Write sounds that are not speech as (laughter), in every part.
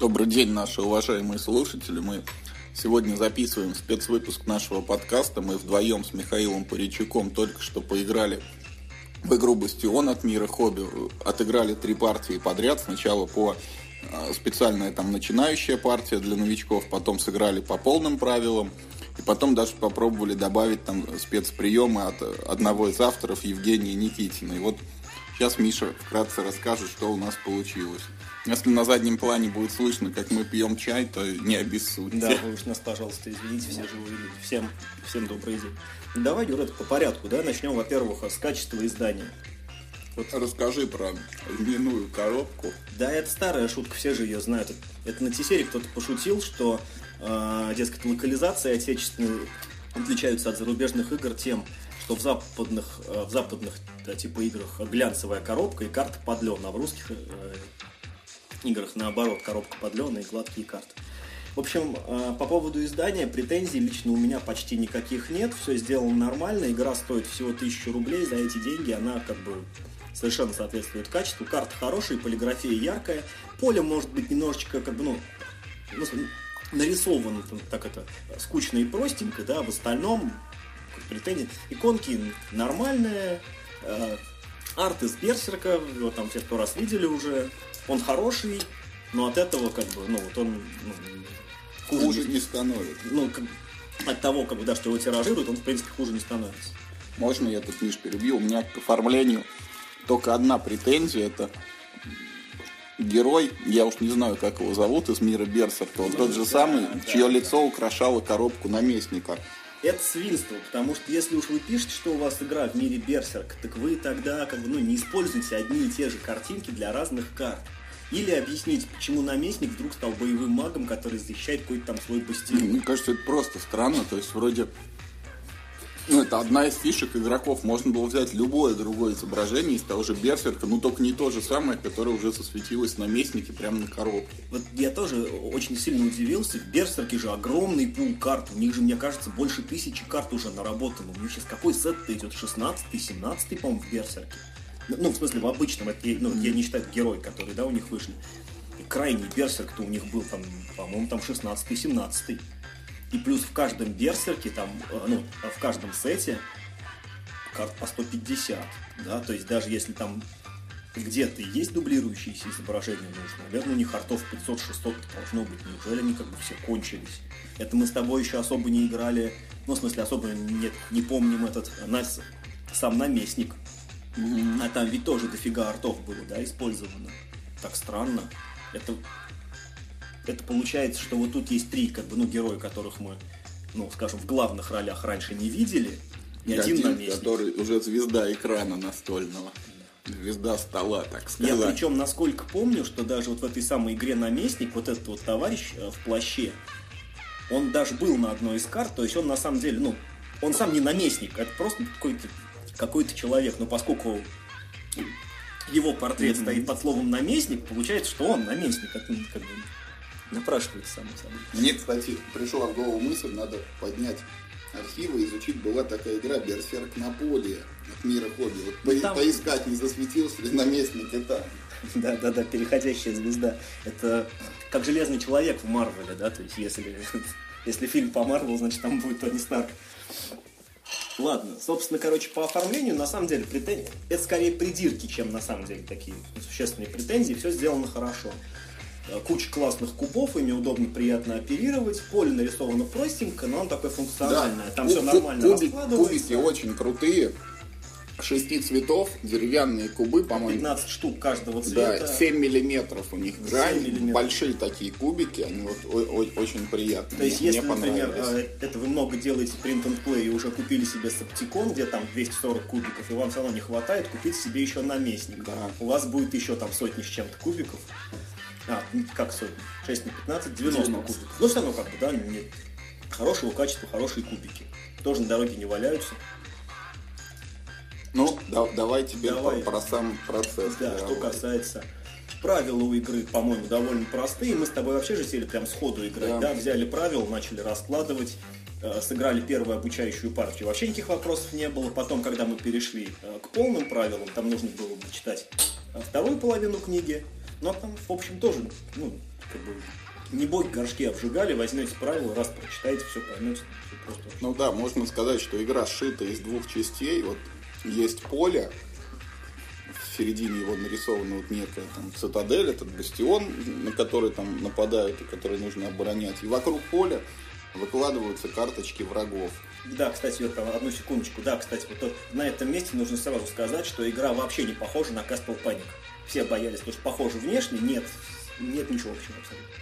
Добрый день, наши уважаемые слушатели. Мы сегодня записываем спецвыпуск нашего подкаста. Мы вдвоем с Михаилом Паричуком только что поиграли в игру «Бастион» от мира хобби. Отыграли три партии подряд. Сначала по а, специальная там начинающая партия для новичков, потом сыграли по полным правилам, и потом даже попробовали добавить там спецприемы от одного из авторов Евгения Никитина. И вот сейчас Миша вкратце расскажет, что у нас получилось. Если на заднем плане будет слышно, как мы пьем чай, то не обессудьте. Да, вы уж нас, пожалуйста, извините, все живые люди. Всем, всем добрый день. Давай, Юра, по порядку, да? Начнем, во-первых, с качества издания. Вот. Расскажи про льняную коробку. Да, это старая шутка, все же ее знают. Это на T-серии кто-то пошутил, что, э, дескать, локализации отечественные отличаются от зарубежных игр тем, что в западных, э, в западных да, типа играх глянцевая коробка и карта под лен, а в русских э, играх наоборот, коробка под лен и гладкие карты. В общем, э, по поводу издания претензий лично у меня почти никаких нет, все сделано нормально, игра стоит всего 1000 рублей, за эти деньги она как бы совершенно соответствует качеству. Карта хорошая, полиграфия яркая. Поле может быть немножечко, как бы, ну нарисовано так это скучно и простенько, да, в остальном претензии. Иконки нормальные, э, арт из Берсерка, его там все сто раз видели уже. Он хороший, но от этого, как бы, ну, вот он ну, хуже, хуже не становится. Ну, как, от того, как бы, да, что его тиражируют, он, в принципе, хуже не становится. Можно я тут, Миш, перебью? У меня к оформлению только одна претензия, это герой, я уж не знаю, как его зовут, из мира Берсерка, он тот же самый, да. чье лицо украшало коробку наместника. Это свинство, потому что если уж вы пишете, что у вас игра в мире Берсерк, так вы тогда как бы, ну, не используйте одни и те же картинки для разных карт. Или объяснить, почему наместник вдруг стал боевым магом, который защищает какой-то там свой бастион. Мне кажется, это просто странно. То есть, вроде ну, это одна из фишек игроков. Можно было взять любое другое изображение из того же Берсерка, ну только не то же самое, которое уже засветилось на местнике прямо на коробке. Вот я тоже очень сильно удивился. В Берсерке же огромный пул карт. У них же, мне кажется, больше тысячи карт уже наработано. У них сейчас какой сет-то идет? 16-й, 17 по-моему, в Берсерке. Ну, в смысле, в обычном. Это, ну, я не считаю герой, который, да, у них вышли. И крайний Берсерк-то у них был, там, по-моему, там 16-й, 17 и плюс в каждом берсерке, там, э, ну, в каждом сете карт по 150, да, то есть даже если там где-то есть дублирующиеся изображения нужно, наверное, у них артов 500-600 должно быть, неужели они как бы все кончились? Это мы с тобой еще особо не играли, ну, в смысле, особо нет, не помним этот, нас, сам наместник, а там ведь тоже дофига артов было, да, использовано. Так странно. Это это получается, что вот тут есть три, как бы, ну, героя, которых мы, ну, скажем, в главных ролях раньше не видели, и, и один, один который уже звезда экрана настольного. Звезда стола, так сказать. Я причем, насколько помню, что даже вот в этой самой игре «Наместник» вот этот вот товарищ э, в плаще, он даже был на одной из карт, то есть он на самом деле, ну, он сам не наместник, это просто какой-то какой человек, но поскольку его портрет mm-hmm. стоит под словом наместник, получается, что он наместник. Это как бы напрашивается само собой. Мне, кстати, пришла в голову мысль, надо поднять архивы, изучить. Была такая игра «Берсерк на поле» от мира хобби. Вот ну, по- там... поискать, не засветился ли наместник это. Да, да, да, переходящая звезда. Это как железный человек в Марвеле, да, то есть если, если фильм по Марвелу, значит там будет Тони Старк. Ладно, собственно, короче, по оформлению, на самом деле, претензии, это скорее придирки, чем на самом деле такие существенные претензии, все сделано хорошо. Э, куча классных кубов, ими удобно, приятно оперировать. Поле нарисовано простенько, но он такое функциональное. Да. Там Куб, все нормально кубик, Кубики очень крутые. Шести цветов, деревянные кубы, по-моему. 15 штук каждого цвета. Да, 7 миллиметров у них грань. Большие такие кубики, они вот очень приятные. То есть, если, например, э, это вы много делаете print and play и уже купили себе септикон, где там 240 кубиков, и вам все равно не хватает, купить себе еще наместник. Да. У вас будет еще там сотни с чем-то кубиков. А, ну, как сотни? 6 на 15, 90, 90. кубиков. Но все равно как бы, да, нет. Хорошего качества, хорошие кубики. Тоже на дороге не валяются. Ну, да, давай тебе давай. Про, про сам процесс. Да, что касается правила у игры, по-моему, довольно простые. Мы с тобой вообще же сели прям сходу играть, да, да? взяли правила, начали раскладывать, э, сыграли первую обучающую партию. Вообще никаких вопросов не было. Потом, когда мы перешли э, к полным правилам, там нужно было читать вторую половину книги, Но там, в общем, тоже, ну, как бы, не боги горшки обжигали, возьмете правила, раз прочитаете, все поймете. Все просто... Ну да, можно сказать, что игра сшита из двух частей. Вот есть поле, в середине его нарисована вот некая там цитадель, этот бастион, на который там нападают и который нужно оборонять. И вокруг поля выкладываются карточки врагов. Да, кстати, там, одну секундочку. Да, кстати, вот на этом месте нужно сразу сказать, что игра вообще не похожа на Castle Panic. Все боялись, потому что похоже внешне, нет, нет ничего общего абсолютно.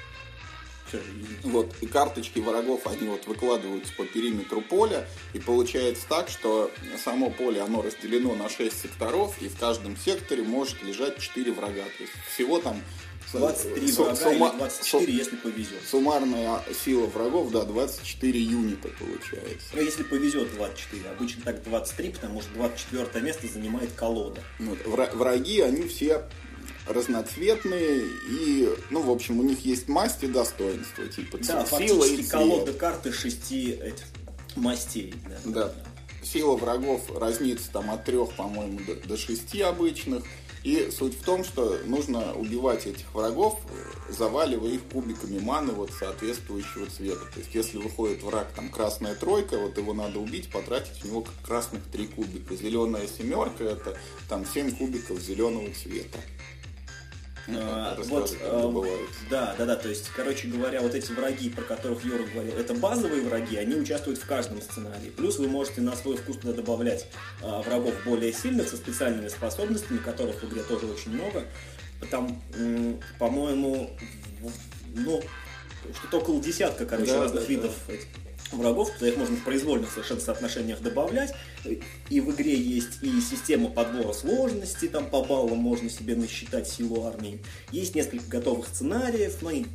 Вот, и карточки врагов, они вот выкладываются по периметру поля, и получается так, что само поле, оно разделено на 6 секторов, и в каждом секторе может лежать 4 врага. То есть всего там 23 врага сума, или 24, су, если повезет. Суммарная сила врагов, да, 24 юнита получается. Ну, если повезет 24. Обычно так 23, потому что 24 место занимает колода. Вот, враги, они все разноцветные и, ну, в общем, у них есть масть и достоинства, типа да, сила и цвет. колода карты шести этих мастей. Да. да. Сила врагов разнится там от трех, по-моему, до, до шести обычных. И суть в том, что нужно убивать этих врагов, заваливая их кубиками маны вот соответствующего цвета. То есть, если выходит враг, там, красная тройка, вот его надо убить, потратить у него красных три кубика. Зеленая семерка, это там 7 кубиков зеленого цвета. А, (laughs) вот, а, да, да, да, то есть, короче говоря, вот эти враги, про которых Юра говорил, это базовые враги, они участвуют в каждом сценарии. Плюс вы можете на свой вкус туда добавлять а, врагов более сильных, со специальными способностями, которых в игре тоже очень много. Там, по-моему, ну, что-то около десятка, короче, да, разных да, видов да. этих врагов, туда их можно в произвольных совершенно соотношениях добавлять. И в игре есть и система подбора сложности, там по баллам можно себе насчитать силу армии. Есть несколько готовых сценариев, но они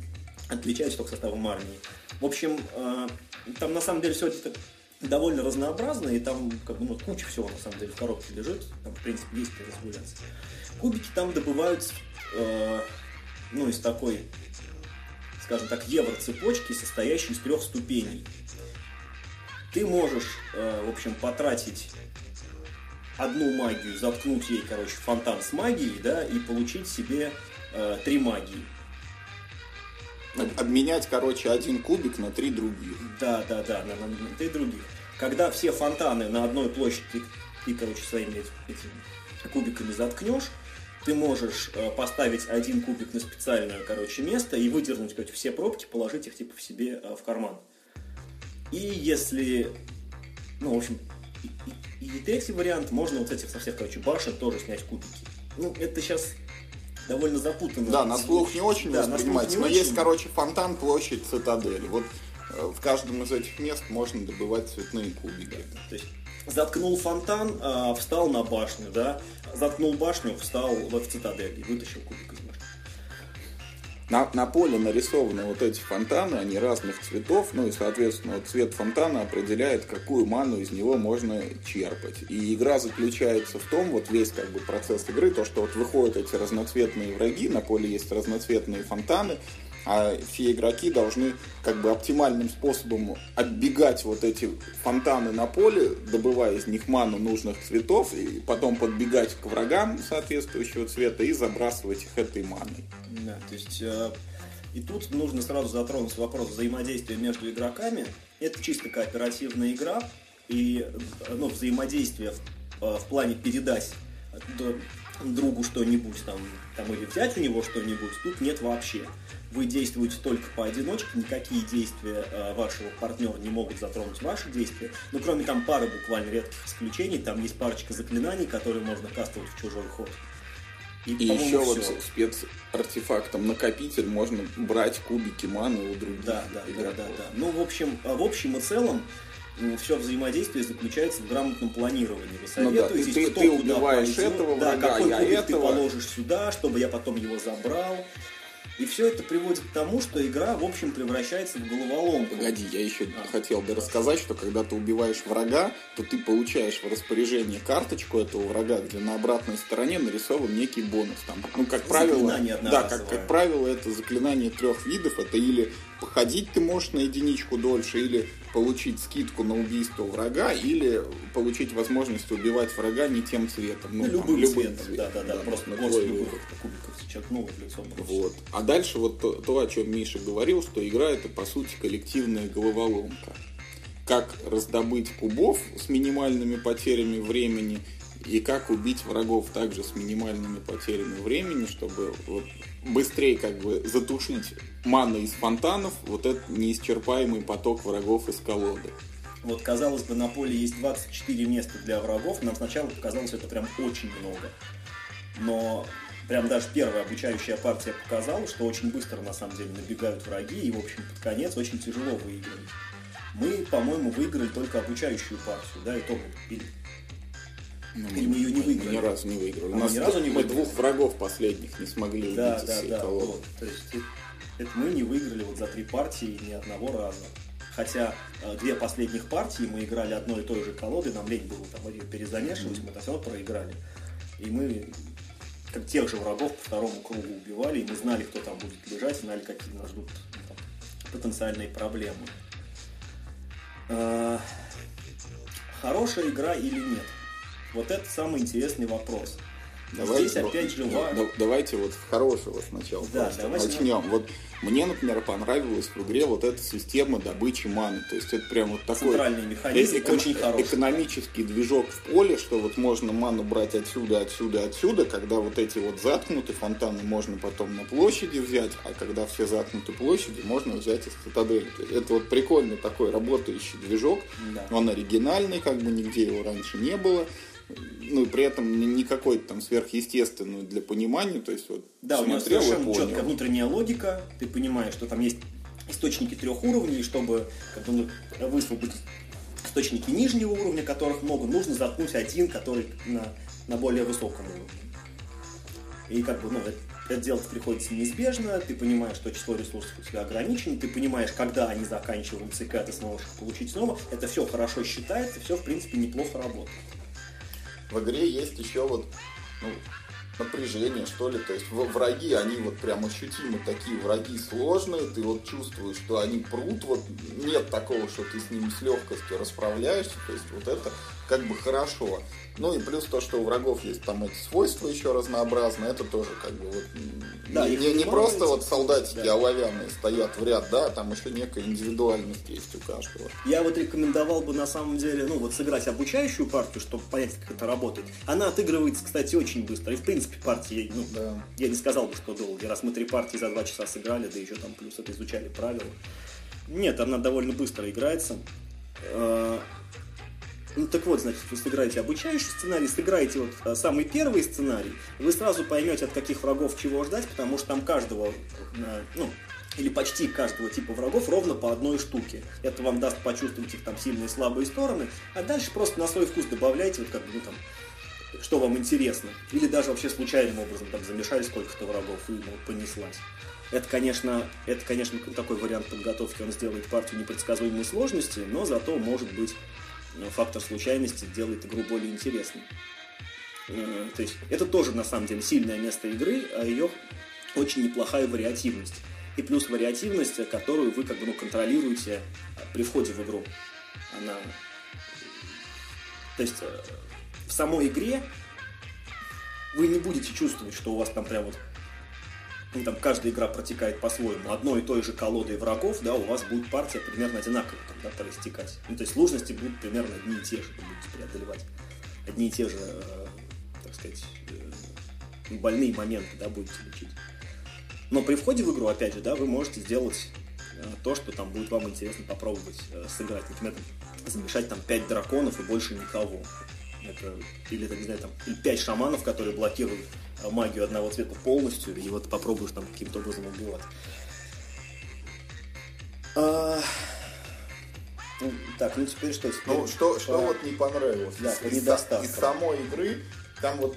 отличаются только составом армии. В общем, э, там на самом деле все это довольно разнообразно, и там как бы, ну, куча всего на самом деле в коробке лежит, там в принципе есть где разгуляться. Кубики там добываются э, ну, из такой, скажем так, евро-цепочки, состоящей из трех ступеней ты можешь, э, в общем, потратить одну магию, заткнуть ей, короче, фонтан с магией, да, и получить себе э, три магии. Обменять, короче, один кубик на три других. Да, да, да, на, на, на три других. Когда все фонтаны на одной площади ты, ты короче, своими этими кубиками заткнешь, ты можешь э, поставить один кубик на специальное, короче, место и выдернуть, короче, все пробки, положить их, типа, в себе э, в карман. И если, ну, в общем, и, и, и третий вариант, можно вот с этих со всех, короче, башен тоже снять кубики. Ну, это сейчас довольно запутанно. Да, на слух не очень да, воспринимается, но очень... есть, короче, фонтан, площадь, цитадель. Вот э, в каждом из этих мест можно добывать цветные кубики. То есть заткнул фонтан, э, встал на башню, да, заткнул башню, встал в цитадель и вытащил кубик из на, на поле нарисованы вот эти фонтаны, они разных цветов, ну и, соответственно, вот цвет фонтана определяет, какую ману из него можно черпать. И игра заключается в том, вот весь как бы процесс игры, то, что вот выходят эти разноцветные враги, на поле есть разноцветные фонтаны, а все игроки должны как бы оптимальным способом оббегать вот эти фонтаны на поле, добывая из них ману нужных цветов, и потом подбегать к врагам соответствующего цвета и забрасывать их этой маной. Да, то есть э, и тут нужно сразу затронуть вопрос взаимодействия между игроками. Это чисто кооперативная игра, и ну, взаимодействие в, э, в плане передать другу что-нибудь там, там или взять у него что-нибудь, тут нет вообще. Вы действуете только поодиночке, никакие действия э, вашего партнера не могут затронуть ваши действия. Ну, кроме там пары буквально редких исключений, там есть парочка заклинаний, которые можно кастовать в чужой ход. И, и еще все. вот спецартефактом накопитель можно брать кубики маны у других. Да, да, да, да, да. Ну, в общем, в общем и целом, все взаимодействие заключается в грамотном планировании. Вы советуетесь, ну, да. ты, кто ты убиваешь пойдет, этого да, врага, какой я кубик этого. ты положишь сюда, чтобы я потом его забрал. И все это приводит к тому, что игра, в общем, превращается в головоломку. Погоди, я еще а. хотел бы рассказать, что когда ты убиваешь врага, то ты получаешь в распоряжение карточку этого врага, где на обратной стороне нарисован некий бонус. Там, ну, как правило, да, как, как правило, это заклинание трех видов. Это или походить ты можешь на единичку дольше, или получить скидку на убийство врага, или получить возможность убивать врага не тем цветом. Ну, любым, там, любым цветом. цветом. Да, да, да, просто на твой выбор. Кубиков зачеркнул в лицо. Вот. А дальше вот то, то, о чем Миша говорил, что игра это по сути коллективная головоломка. Как раздобыть кубов с минимальными потерями времени и как убить врагов также с минимальными потерями времени, чтобы вот быстрее как бы затушить ману из фонтанов, вот этот неисчерпаемый поток врагов из колоды. Вот, казалось бы, на поле есть 24 места для врагов, нам сначала показалось это прям очень много. Но прям даже первая обучающая партия показала, что очень быстро на самом деле набегают враги, и, в общем, под конец очень тяжело выигрывать. Мы, по-моему, выиграли только обучающую партию, да, и то или ну, мы ее не выиграли? Мы ни разу не выиграли. А У нас ни разу не мы двух врагов последних не смогли да, убить да, да, вот. То есть это мы не выиграли вот за три партии ни одного раза. Хотя э, две последних партии мы играли одной и той же колодой, нам лень было там ее перезамешивать, mm-hmm. мы все равно проиграли. И мы как тех же врагов по второму кругу убивали, и мы знали, кто там будет лежать, знали, какие нас ждут ну, там, потенциальные проблемы. А, хорошая игра или нет? Вот это самый интересный вопрос. Давайте, Здесь опять же да, Давайте вот с хорошего сначала да, давайте начнем. Вот мне, например, понравилась в игре вот эта система добычи маны. То есть это прям вот такой Центральный механизм эко- очень хороший. экономический движок в поле, что вот можно ману брать отсюда, отсюда, отсюда, когда вот эти вот заткнуты фонтаны можно потом на площади взять, а когда все заткнуты площади, можно взять из цитадели. То есть это вот прикольный такой работающий движок. Да. Он оригинальный, как бы нигде его раньше не было ну, при этом не какой-то там сверхъестественный для понимания, то есть вот Да, у него совершенно четкая внутренняя логика, ты понимаешь, что там есть источники трех уровней, чтобы как бы, ну, высвободить источники нижнего уровня, которых много, нужно заткнуть один, который на, на более высоком уровне. И как бы, ну, это, это делать приходится неизбежно, ты понимаешь, что число ресурсов у тебя ограничено, ты понимаешь, когда они заканчиваются и когда ты сможешь их получить снова, это все хорошо считается, все, в принципе, неплохо работает в игре есть еще вот ну, напряжение, что ли. То есть враги, они вот прям ощутимо такие враги сложные, ты вот чувствуешь, что они прут, вот нет такого, что ты с ними с легкостью расправляешься, то есть вот это как бы хорошо. Ну и плюс то, что у врагов есть там эти свойства еще разнообразные, это тоже как бы вот да, не, не, не просто вот солдатики да. оловянные стоят в ряд, да, там еще некая индивидуальность есть у каждого. Я вот рекомендовал бы на самом деле, ну вот сыграть обучающую партию, чтобы понять, как это работает. Она отыгрывается, кстати, очень быстро. И в принципе партии, ну, да. я не сказал бы, что долго. Раз мы три партии за два часа сыграли, да еще там плюс это изучали правила. Нет, она довольно быстро играется. Ну так вот, значит, вы сыграете обучающий сценарий, сыграете вот а, самый первый сценарий, вы сразу поймете, от каких врагов чего ждать, потому что там каждого, ну, или почти каждого типа врагов ровно по одной штуке. Это вам даст почувствовать их там сильные и слабые стороны, а дальше просто на свой вкус добавляйте, вот как бы, ну там, что вам интересно. Или даже вообще случайным образом там замешали сколько-то врагов и ну, понеслась. Это, конечно, это, конечно, такой вариант подготовки, он сделает партию непредсказуемой сложности, но зато может быть фактор случайности делает игру более интересной. Э, то есть это тоже на самом деле сильное место игры, а ее очень неплохая вариативность. И плюс вариативность, которую вы как бы ну, контролируете при входе в игру. Она... То есть э, в самой игре вы не будете чувствовать, что у вас там прям вот ну, там каждая игра протекает по-своему, одной и той же колодой врагов, да, у вас будет партия примерно одинаково там, да, проистекать. Ну, то есть сложности будут примерно одни и те же, вы будете преодолевать. Одни и те же, э, так сказать, э, больные моменты, да, будете лечить. Но при входе в игру, опять же, да, вы можете сделать э, то, что там будет вам интересно попробовать э, сыграть. Например, замешать там 5 драконов и больше никого. Это, или, не знаю, там, 5 шаманов, которые блокируют магию одного цвета полностью, и вот попробуешь там каким-то образом убивать. А... Ну, так, ну теперь что? Теперь ну, что, что вот не понравилось? Да, по недостаткам. Из самой игры, там вот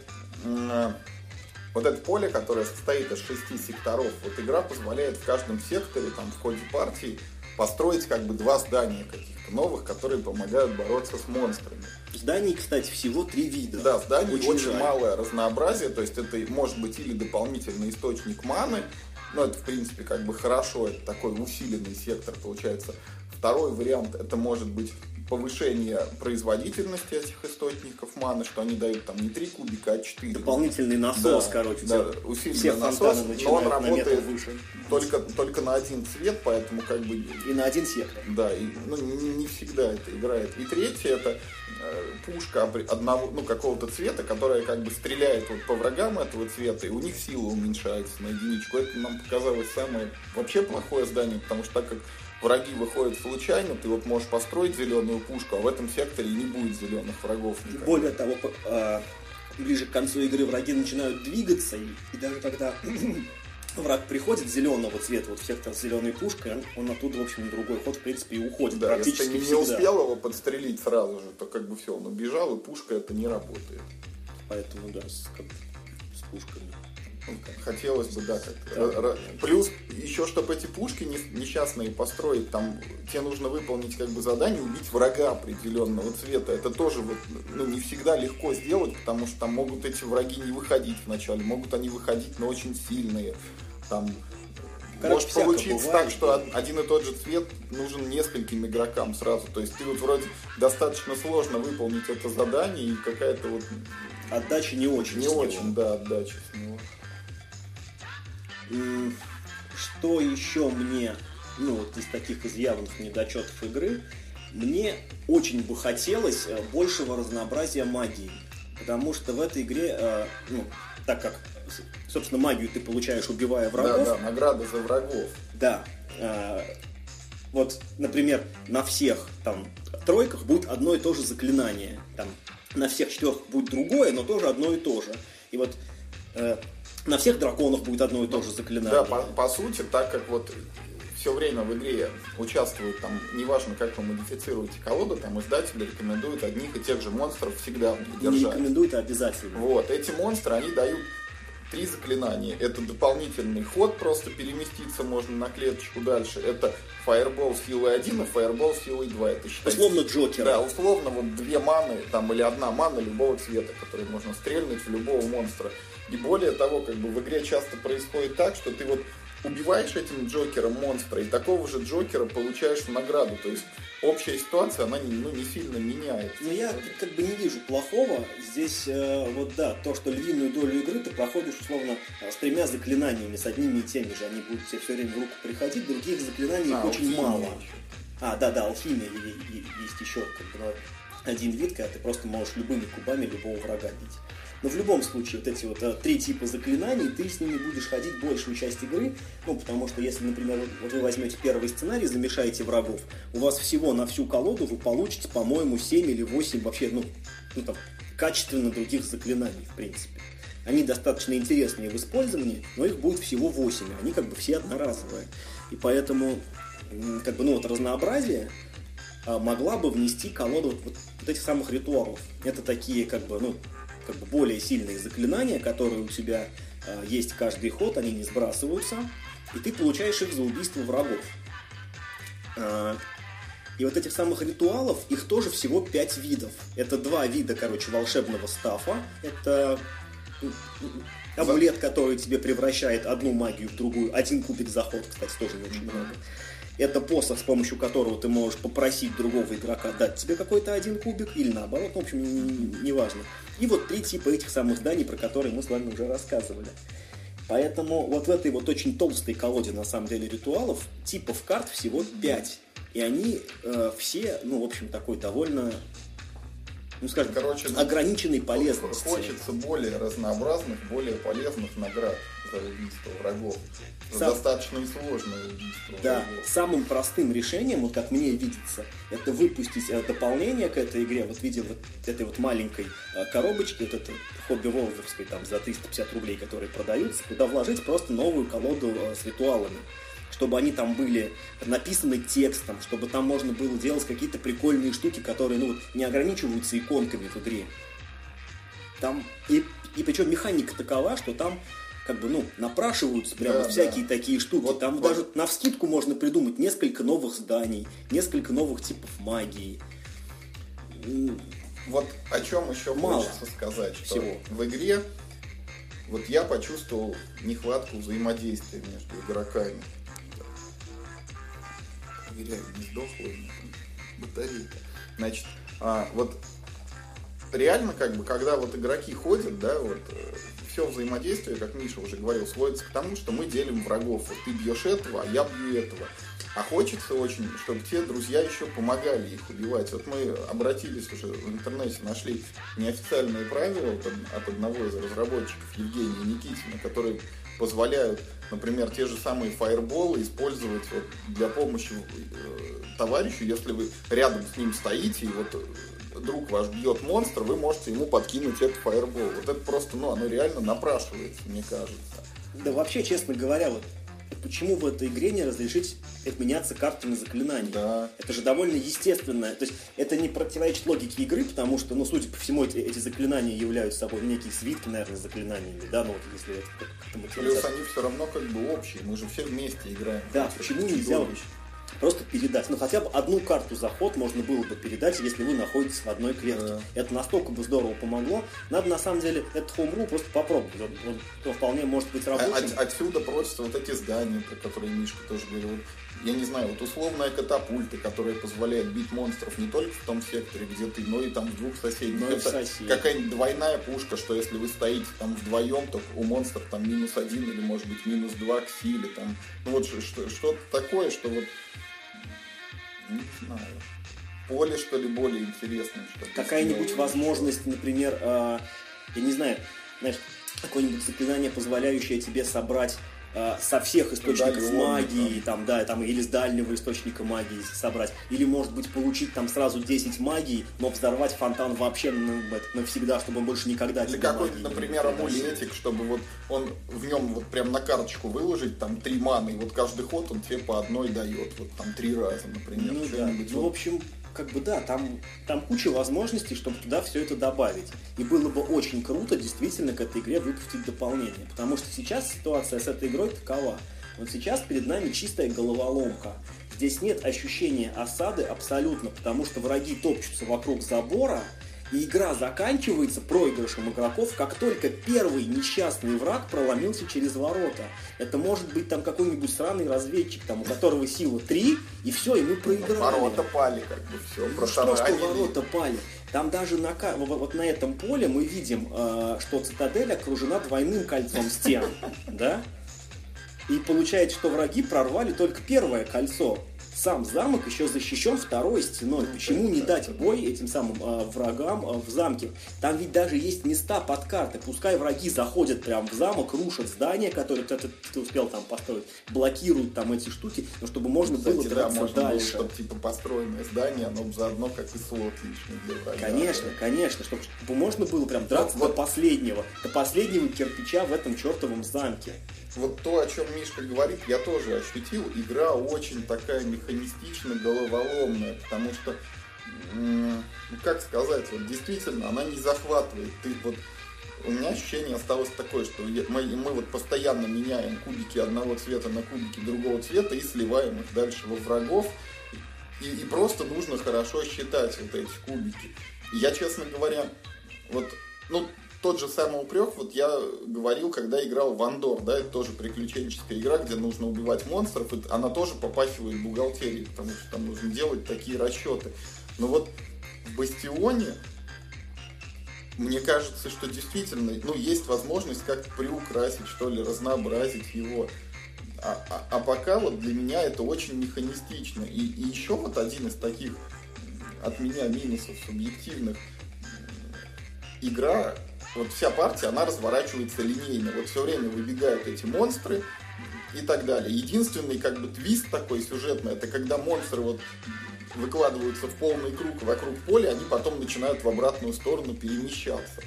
вот это поле, которое состоит из шести секторов, вот игра позволяет в каждом секторе, там, в ходе партии, построить как бы два здания каких-то новых, которые помогают бороться с монстрами. Зданий, кстати, всего три вида. Да, зданий очень, очень малое разнообразие, то есть это может быть или дополнительный источник маны, Ну, это, в принципе, как бы хорошо, это такой усиленный сектор получается. Второй вариант, это может быть повышение производительности этих источников маны, что они дают там не 3 кубика, а 4. Дополнительный насос, да, короче. Да, усиленный насос, но он работает выше. Только, только на один цвет, поэтому как бы... И на один сектор. Да, и, ну не, не всегда это играет. И третье это пушка одного, ну какого-то цвета, которая как бы стреляет вот по врагам этого цвета, и у них сила уменьшается на единичку. Это нам показалось самое вообще плохое здание, потому что так как враги выходят случайно, ты вот можешь построить зеленую пушку, а в этом секторе не будет зеленых врагов. Никогда. Более того, э, ближе к концу игры враги начинают двигаться, и, и даже когда враг приходит зеленого цвета, вот в сектор с зеленой пушкой, он, он оттуда, в общем, на другой ход, в принципе, и уходит да, практически если ты не всегда. успел его подстрелить сразу же, то как бы все, он убежал, и пушка это не работает. Поэтому, да, с, как, с пушками. Хотелось бы, да, как Плюс, еще, чтобы эти пушки несчастные построить, там тебе нужно выполнить как бы задание, убить врага определенного цвета. Это тоже вот, ну, не всегда легко сделать, потому что там могут эти враги не выходить вначале, могут они выходить, но очень сильные. Там Короче, может получиться бывает, так, что один и тот же цвет нужен нескольким игрокам сразу. То есть ты вот вроде достаточно сложно выполнить это задание и какая-то вот отдача не очень. Не очень, да, отдача с него. Что еще мне, ну вот из таких из явных недочетов игры, мне очень бы хотелось э, большего разнообразия магии. Потому что в этой игре, э, ну, так как, собственно, магию ты получаешь, убивая врагов. Да, да, награда за врагов. Да. Э, вот, например, на всех там тройках будет одно и то же заклинание. Там, на всех четверках будет другое, но тоже одно и то же. И вот на всех драконах будет одно и то же заклинание. Да, по, по сути, так как вот все время в игре участвуют там, неважно, как вы модифицируете колоду, там издатели рекомендуют одних и тех же монстров всегда держать. Не рекомендуют, а обязательно. Вот, эти монстры, они дают три заклинания. Это дополнительный ход, просто переместиться можно на клеточку дальше. Это Fireball с силой 1 и Fireball с силой 2. Это считается... Условно Джокер. Да, условно вот две маны, там или одна мана любого цвета, которые можно стрельнуть в любого монстра. И более того, как бы в игре часто происходит так, что ты вот убиваешь этим Джокером монстра, и такого же Джокера получаешь в награду. То есть общая ситуация, она ну, не сильно меняется. Но я как бы не вижу плохого. Здесь э, вот да, то, что львиную долю игры ты проходишь условно э, с тремя заклинаниями, с одними и теми же. Они будут тебе все время в руку приходить, других заклинаний а, очень мало. Еще. А, да, да, алхимия есть еще как бы, один вид, когда ты просто можешь любыми кубами любого врага бить. Но в любом случае, вот эти вот а, три типа заклинаний, ты с ними будешь ходить большую часть игры, ну, потому что если, например, вот вы возьмете первый сценарий, замешаете врагов, у вас всего на всю колоду вы получите, по-моему, 7 или 8 вообще, ну, ну там, качественно других заклинаний, в принципе. Они достаточно интересные в использовании, но их будет всего 8, они как бы все одноразовые. И поэтому, как бы, ну, вот разнообразие а, могла бы внести колоду вот, вот этих самых ритуалов. Это такие, как бы, ну, как бы более сильные заклинания, которые у тебя э, есть каждый ход, они не сбрасываются, и ты получаешь их за убийство врагов. Э, и вот этих самых ритуалов, их тоже всего пять видов. Это два вида, короче, волшебного стафа. Это амулет, который тебе превращает одну магию в другую. Один кубик заход, кстати, тоже не очень много. Это посох, с помощью которого ты можешь попросить другого игрока дать тебе какой-то один кубик, или наоборот, в общем, неважно. Не, не и вот три типа этих самых зданий, про которые мы с вами уже рассказывали. Поэтому вот в этой вот очень толстой колоде, на самом деле, ритуалов, типов карт всего пять. И они э, все, ну, в общем, такой довольно ну, скажем, Короче, ограниченной полезности. Хочется более разнообразных, более полезных наград за убийство врагов. Сам... Достаточно сложное убийство Да, врагов. самым простым решением, вот как мне видится, это выпустить э, дополнение к этой игре, вот в виде вот этой вот маленькой э, коробочки, вот этой хобби волзовской, там, за 350 рублей, которые продаются, куда вложить просто новую колоду э, с ритуалами чтобы они там были написаны текстом, чтобы там можно было делать какие-то прикольные штуки, которые ну, не ограничиваются иконками в игре. Там, и, и причем механика такова, что там как бы, ну, напрашиваются прямо да, всякие да. такие штуки. Вот, Там вот. даже на вскидку можно придумать несколько новых зданий, несколько новых типов магии. Вот о чем еще Мало хочется сказать, что всего. в игре вот я почувствовал нехватку взаимодействия между игроками. Проверяю, не сдохла батарейка. Значит, а, вот реально, как бы, когда вот игроки ходят, да, вот э, все взаимодействие, как Миша уже говорил, сводится к тому, что мы делим врагов. Вот ты бьешь этого, а я бью этого. А хочется очень, чтобы те друзья еще помогали их убивать. Вот мы обратились уже в интернете, нашли неофициальные правила от одного из разработчиков Евгения Никитина, которые позволяют, например, те же самые фаерболы использовать вот для помощи э, товарищу, если вы рядом с ним стоите, и вот друг ваш бьет монстр, вы можете ему подкинуть этот фаербол. Вот это просто, ну, оно реально напрашивается, мне кажется. Да вообще, честно говоря, вот почему в этой игре не разрешить обменяться картами заклинаний? Да. Это же довольно естественно. То есть это не противоречит логике игры, потому что, ну, судя по всему, эти, эти заклинания являются собой некие свитки, наверное, заклинаниями, да, ну вот если это Плюс они все равно как бы общие, мы же все вместе играем. Да, почему нельзя просто передать. Ну, хотя бы одну карту заход можно было бы передать, если вы находитесь в одной клетке. Да. Это настолько бы здорово помогло. Надо, на самом деле, этот хоумру просто попробовать. Он, он, он вполне может быть рабочим. А, от, отсюда просятся вот эти здания, про которые Мишка тоже говорил. Я не знаю, вот условная катапульта, которая позволяет бить монстров не только в том секторе, где ты, но и там в двух соседних. Но Это сосед. какая-нибудь двойная пушка, что если вы стоите там вдвоем, то у монстров там минус один или может быть минус два к силе. Там, ну вот что-то такое, что вот не знаю. Поле, что ли, более интересное. Какая-нибудь возможность, например, э, я не знаю, знаешь, какое-нибудь заклинание, позволяющее тебе собрать Э, со всех источников Дальний магии, там, да, там, или с дальнего источника магии собрать, или, может быть, получить там сразу 10 магий, но взорвать фонтан вообще ну, навсегда, чтобы он больше никогда Или какой-то, например, амулетик, чтобы вот он в нем вот прям на карточку выложить, там, три маны, и вот каждый ход он тебе по одной дает, вот там три раза, например. Ну, да. ну, в общем, как бы да, там, там куча возможностей, чтобы туда все это добавить. И было бы очень круто действительно к этой игре выпустить дополнение. Потому что сейчас ситуация с этой игрой такова. Вот сейчас перед нами чистая головоломка. Здесь нет ощущения осады абсолютно, потому что враги топчутся вокруг забора, и игра заканчивается проигрышем игроков, как только первый несчастный враг проломился через ворота. Это может быть там какой-нибудь сраный разведчик, там, у которого сила 3, и все, и мы проиграли. Ворота пали, как бы все. Ну, что, что ворота пали? Там даже на, вот на этом поле мы видим, э, что цитадель окружена двойным кольцом стен. (laughs) Да? И получается, что враги прорвали только первое кольцо сам замок еще защищен второй стеной. Почему не дать бой этим самым э, врагам э, в замке? Там ведь даже есть места под карты. Пускай враги заходят прям в замок, рушат здания, которые ты, ты, ты успел там построить, блокируют там эти штуки, но чтобы можно Кстати, было драться да, можно дальше. Было, чтобы типа построенное здание, оно заодно как и слот лишний для врага. Конечно, конечно, чтобы, чтобы можно было прям драться вот, до последнего, до последнего кирпича в этом чертовом замке вот то, о чем Мишка говорит, я тоже ощутил. Игра очень такая механистично головоломная, потому что, ну как сказать, вот действительно, она не захватывает. Ты вот у меня ощущение осталось такое, что мы, мы вот постоянно меняем кубики одного цвета на кубики другого цвета и сливаем их дальше во врагов. И, и просто нужно хорошо считать вот эти кубики. я, честно говоря, вот, ну, тот же самый упрек, вот я говорил, когда играл в Андор, да, это тоже приключенческая игра, где нужно убивать монстров, и она тоже попахивает бухгалтерией, потому что там нужно делать такие расчеты. Но вот в Бастионе мне кажется, что действительно, ну, есть возможность как-то приукрасить, что ли, разнообразить его. А, а, а пока вот для меня это очень механистично. И, и еще вот один из таких от меня минусов субъективных. Игра вот вся партия, она разворачивается линейно. Вот все время выбегают эти монстры и так далее. Единственный как бы твист такой сюжетный, это когда монстры вот выкладываются в полный круг вокруг поля, они потом начинают в обратную сторону перемещаться.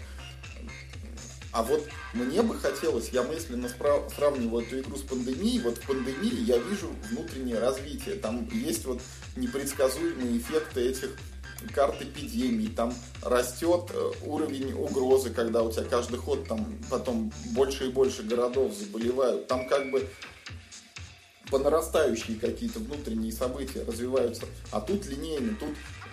А вот мне бы хотелось, я мысленно сравниваю эту игру с пандемией, вот в пандемии я вижу внутреннее развитие. Там есть вот непредсказуемые эффекты этих карт эпидемии, там растет э, уровень угрозы, когда у тебя каждый ход там потом больше и больше городов заболевают. Там как бы по нарастающие какие-то внутренние события развиваются. А тут линейно, тут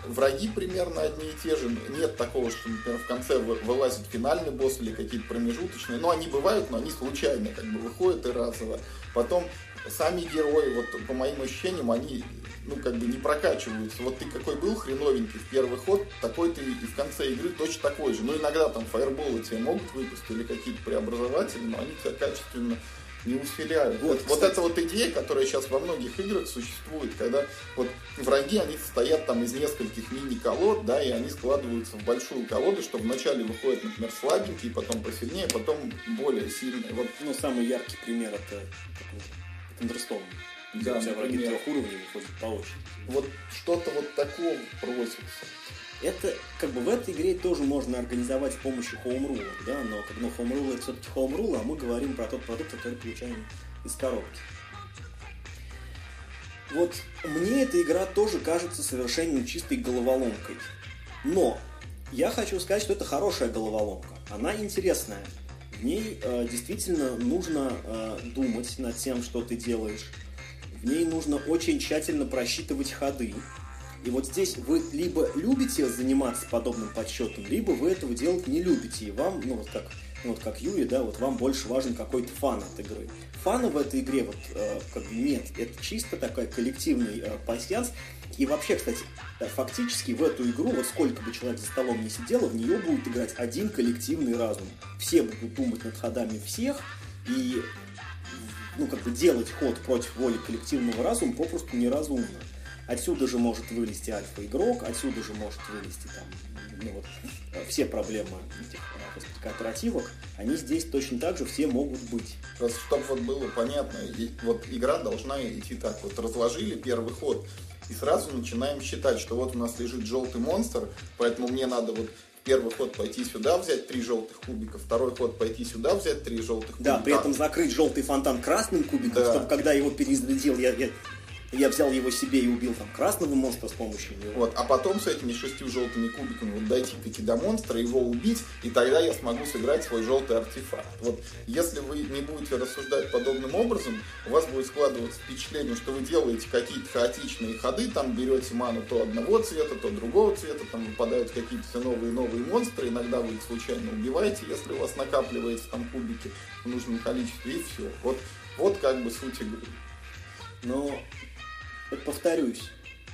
враги примерно одни и те же. Нет такого, что, например, в конце вылазит финальный босс или какие-то промежуточные. Но они бывают, но они случайно как бы выходят и разово. Потом сами герои, вот по моим ощущениям, они ну, как бы не прокачиваются. Вот ты какой был хреновенький в первый ход, такой ты и в конце игры точно такой же. Ну, иногда там фаерболы тебе могут выпустить или какие-то преобразователи, но они тебя качественно не усиляют. Вот, вот эта вот идея, которая сейчас во многих играх существует, когда вот враги, они состоят там из нескольких мини-колод, да, и они складываются в большую колоду, что вначале выходят, например, слабенькие, потом посильнее, потом более сильные. Вот. Ну, самый яркий пример это Thunderstone. Да, у тебя враги трех уровней выходят по очереди. Вот что-то вот такого просится. Это как бы в этой игре тоже можно организовать с помощью хоумрула, да, но как ну, хоумрул это все-таки хоумрул, а мы говорим про тот продукт, который получаем из коробки. Вот мне эта игра тоже кажется совершенно чистой головоломкой. Но я хочу сказать, что это хорошая головоломка. Она интересная. Ней э, действительно нужно э, думать над тем, что ты делаешь. В ней нужно очень тщательно просчитывать ходы. И вот здесь вы либо любите заниматься подобным подсчетом, либо вы этого делать не любите. И вам, ну вот как, ну, вот как Юрий, да, вот вам больше важен какой-то фан от игры. Фана в этой игре вот э, как бы нет. Это чисто такой коллективный э, пассианс. И вообще, кстати, э, фактически в эту игру, вот сколько бы человек за столом не сидело, в нее будет играть один коллективный разум. Все будут думать над ходами всех, и ну, как бы делать ход против воли коллективного разума попросту неразумно. Отсюда же может вылезти альфа-игрок, отсюда же может вылезти там, ну вот, э, все проблемы этих э, сказать, кооперативок, они здесь точно так же все могут быть. Просто чтобы вот было понятно, вот игра должна идти так, вот разложили первый ход, и сразу начинаем считать, что вот у нас лежит желтый монстр, поэтому мне надо вот первый ход пойти сюда, взять три желтых кубика, второй ход пойти сюда, взять три желтых кубика. Да, при этом закрыть желтый фонтан красным кубиком, да. чтобы когда его перезарядил, я, я я взял его себе и убил там красного монстра с помощью него. Вот, а потом с этими шестью желтыми кубиками вот дойти таки до монстра, его убить, и тогда я смогу сыграть свой желтый артефакт. Вот, если вы не будете рассуждать подобным образом, у вас будет складываться впечатление, что вы делаете какие-то хаотичные ходы, там берете ману то одного цвета, то другого цвета, там выпадают какие-то все новые и новые монстры, иногда вы их случайно убиваете, если у вас накапливается там кубики в нужном количестве, и все. Вот, вот как бы суть игры. Но повторюсь,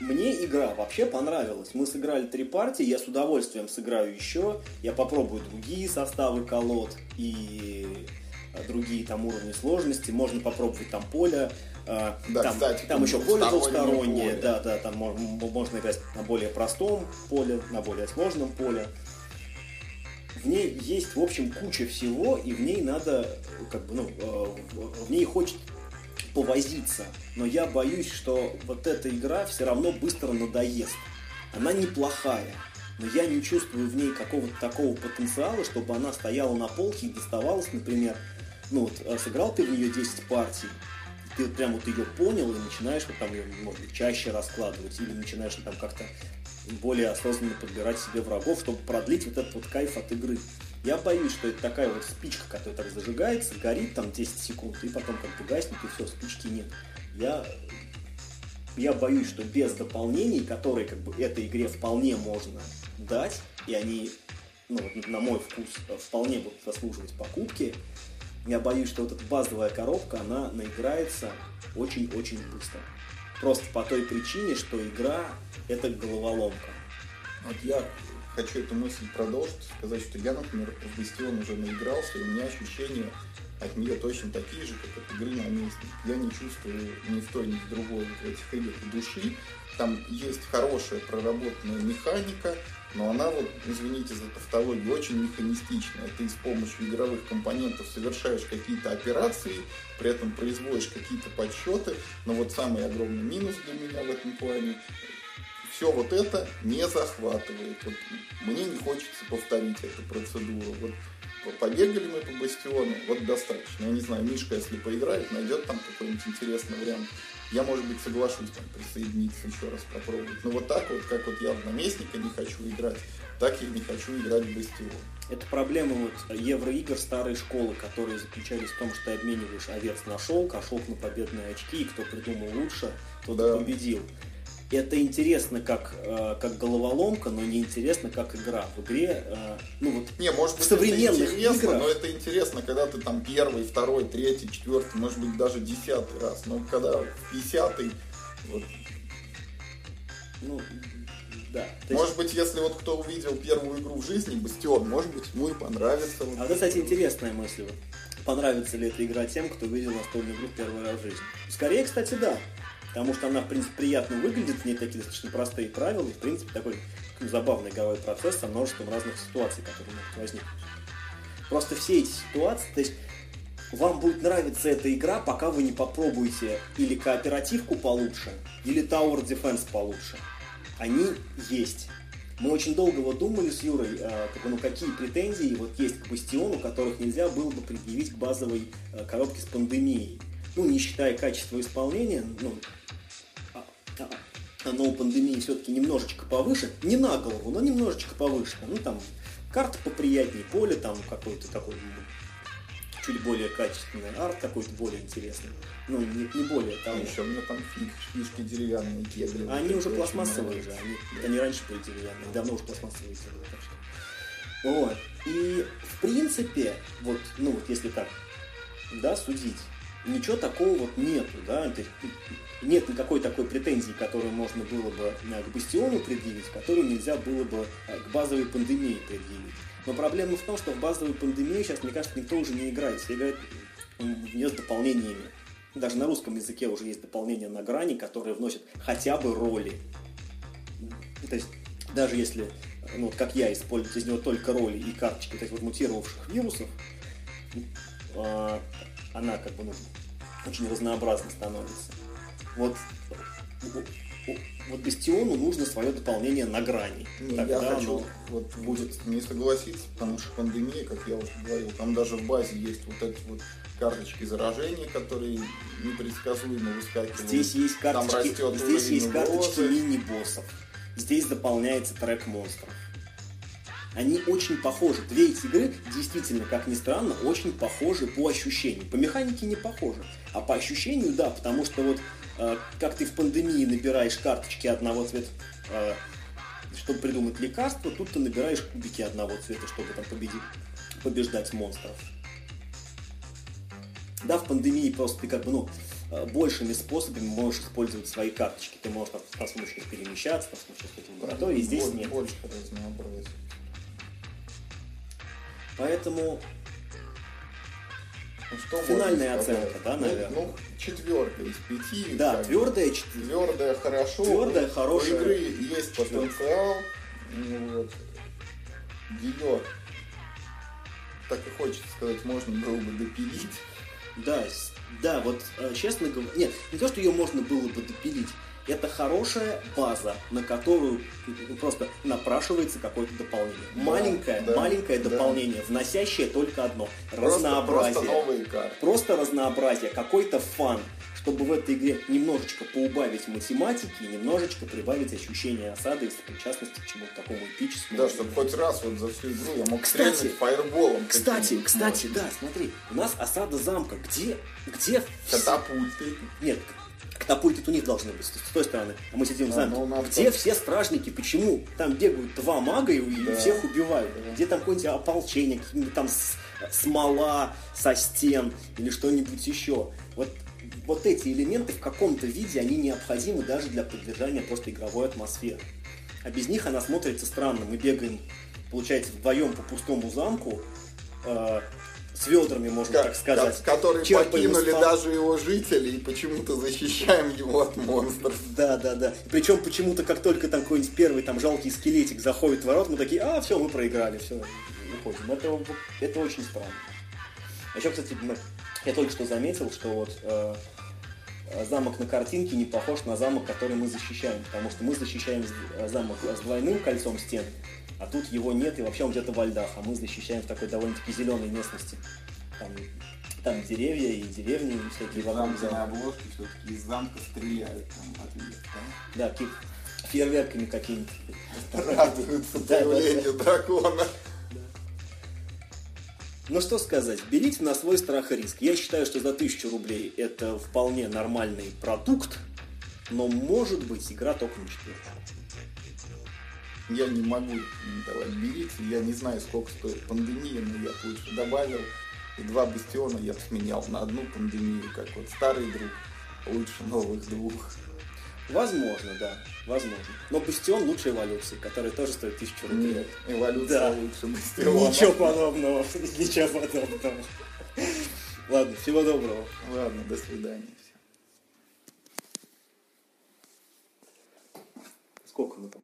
мне игра вообще понравилась. Мы сыграли три партии, я с удовольствием сыграю еще. Я попробую другие составы колод и э, другие там уровни сложности. Можно попробовать там поле. Э, да, там, кстати, там еще поле двухстороннее. Да, да, там можно играть на более простом поле, на более сложном поле. В ней есть, в общем, куча всего, и в ней надо, как бы, ну, э, в ней хочет повозиться. Но я боюсь, что вот эта игра все равно быстро надоест. Она неплохая, но я не чувствую в ней какого-то такого потенциала, чтобы она стояла на полке и доставалась, например, ну вот, а сыграл ты в нее 10 партий, ты вот прям вот ее понял и начинаешь вот там ее, может быть, чаще раскладывать, или начинаешь там как-то более осознанно подбирать себе врагов, чтобы продлить вот этот вот кайф от игры. Я боюсь, что это такая вот спичка, которая так зажигается, горит там 10 секунд, и потом как бы гаснет, и все, спички нет. Я, я боюсь, что без дополнений, которые как бы этой игре вполне можно дать, и они, ну, на мой вкус, вполне будут заслуживать покупки, я боюсь, что вот эта базовая коробка, она наиграется очень-очень быстро. Просто по той причине, что игра – это головоломка. Вот я хочу эту мысль продолжить, сказать, что я, например, в Бастион уже наигрался, и у меня ощущения от нее точно такие же, как от игры на наместник. Я не чувствую ни в той, ни в другой в этих играх души. Там есть хорошая проработанная механика, но она вот, извините за тавтологию, очень механистичная. Ты с помощью игровых компонентов совершаешь какие-то операции, при этом производишь какие-то подсчеты, но вот самый огромный минус для меня в этом плане все вот это не захватывает. Вот мне не хочется повторить эту процедуру. Вот побегали мы по бастиону, вот достаточно. Я не знаю, Мишка, если поиграет, найдет там какой-нибудь интересный вариант. Я, может быть, соглашусь там присоединиться еще раз попробовать. Но вот так вот, как вот я в наместника не хочу играть, так и не хочу играть в бастион. Это проблема вот евроигр старой школы, которые заключались в том, что ты обмениваешь овец на шелк, а шелк на победные очки, и кто придумал лучше, тот да. победил. Это интересно как, э, как головоломка, но не интересно как игра. В игре, э, ну вот Не, может быть, в современных это интересно, играх... но это интересно, когда ты там первый, второй, третий, четвертый, может быть, даже десятый раз. Но когда десятый, вот, Ну, да. Есть- может быть, если вот кто увидел первую игру в жизни, Бастион, может быть, ему и понравится. вот А это, кстати, интересная мысль. Понравится ли эта игра тем, кто видел настольную игру в первый раз в жизни? Скорее, кстати, да. Потому что она, в принципе, приятно выглядит, в ней такие достаточно простые правила, и, в принципе, такой ну, забавный игровой процесс со множеством разных ситуаций, которые могут возникнуть. Просто все эти ситуации, то есть вам будет нравиться эта игра, пока вы не попробуете или кооперативку получше, или Tower Defense получше. Они есть. Мы очень долго вот думали с Юрой, э, как ну, какие претензии вот есть к Бастиону, которых нельзя было бы предъявить к базовой э, коробке с пандемией. Ну, не считая качества исполнения, ну, а- оно у пандемии все-таки немножечко повыше, не на голову, но немножечко повыше. Ну, там, карта поприятнее, поле там какой-то такой м, чуть более качественный, арт какой-то более интересный. Ну, не, не более того. Еще у меня там фи- фишки деревянные, кегли. Они Вот уже пластмассовые же, они, они раньше были деревянные, давно уже пластмассовые сделали, так что. Вот. И в принципе, вот, ну вот если так, да, судить, ничего такого вот нету, да, то есть нет никакой такой претензии, которую можно было бы э, к Бастиону предъявить, которую нельзя было бы э, к базовой пандемии предъявить. Но проблема в том, что в базовую пандемию сейчас, мне кажется, никто уже не играет. Все играют в нее с дополнениями. Даже на русском языке уже есть дополнения на грани, которые вносят хотя бы роли. То есть, даже если, ну, вот как я, использую из него только роли и карточки таких вот мутировавших вирусов, а, она как бы ну, очень разнообразно становится. Вот, вот Бастиону нужно свое дополнение на грани. Не, Тогда я хочу оно вот будет не согласиться, потому что пандемия, как я уже говорил, там даже в базе есть вот эти вот карточки заражения, которые непредсказуемо выскакивают. Здесь есть Там карточки, растет здесь есть карточки мини-боссов. Здесь дополняется трек монстров. Они очень похожи. Две эти игры действительно, как ни странно, очень похожи по ощущению. По механике не похожи, а по ощущению да, потому что вот э, как ты в пандемии набираешь карточки одного цвета, э, чтобы придумать лекарство, тут ты набираешь кубики одного цвета, чтобы там победить, побеждать монстров. Да, в пандемии просто ты как бы, ну, э, большими способами можешь использовать свои карточки. Ты можешь там, в случае перемещаться, там, в случае лаборатории, здесь Боль- нет. Больше разнообразия. Поэтому Ну, что Финальная оценка, да, Ну, наверное? Ну, четверка из пяти. Да, как твердая четыре. Твердая хорошо. Твердая, У хорошая. игры есть потенциал. Ну, Вот. Ее, так и хочется сказать, можно было бы допилить. Да, да, вот э, честно говоря, нет, не то, что ее можно было бы допилить, это хорошая база, на которую просто напрашивается какое-то дополнение. Да, маленькое, да, маленькое да. дополнение, вносящее только одно. Просто- разнообразие. Просто новые карты. Просто разнообразие, какой-то фан, чтобы в этой игре немножечко поубавить математики и немножечко прибавить ощущение осады и сопричастности к чему-то такому эпическому. Да, чтобы хоть раз вот за всю игру я мог Кстати, фаерболом. Кстати, кстати, да, смотри, у нас осада замка. Где, где... Катапульты. Нет, катапульты у них должны быть с той стороны, а мы сидим в А, ну, Где так. все стражники? Почему там бегают два мага и, Да. всех убивают? Да. Где там какое-нибудь ополчение, какие-нибудь там смола со стен или что-нибудь еще? Вот, вот эти элементы в каком-то виде, они необходимы даже для поддержания просто игровой атмосферы. А без них она смотрится странно. Мы бегаем, получается, вдвоем по пустому замку, э, с ведрами, можно Ка- так сказать. ка- Которые покинули фон- даже его жители и почему-то защищаем его от монстров. Да, да, да. Причем почему-то, как только там какой-нибудь первый там жалкий скелетик заходит в ворот, мы такие, а, все, мы проиграли, все, уходим. Это, это очень странно. Еще, кстати, я только что заметил, что вот э, э, замок на картинке не похож на замок, который мы защищаем, потому что мы защищаем э, замок с двойным кольцом стен, а тут его нет, и вообще он где-то во льдах, а мы защищаем в такой довольно-таки зеленой местности. Там, там деревья и деревни и всякие вокруг Замки на обложке все-таки из замка стреляют там в ответ, Да, ки- фейерверками какими-то. Радуются появлению дракона. Ну что сказать, берите на свой страх и риск. Я считаю, что за тысячу рублей это вполне нормальный продукт. но может быть игра только на четвертом я не могу давать берите, я не знаю, сколько стоит пандемия, но я лучше добавил, и два бастиона я бы сменял на одну пандемию, как вот старый друг, лучше новых двух. Возможно, да, возможно. Но бастион лучше эволюции, который тоже стоит тысячу рублей. Нет, эволюция да. лучше бастиона. Ничего подобного, (laughs) ничего подобного. Ладно, всего доброго. Ладно, до свидания. Сколько мы там?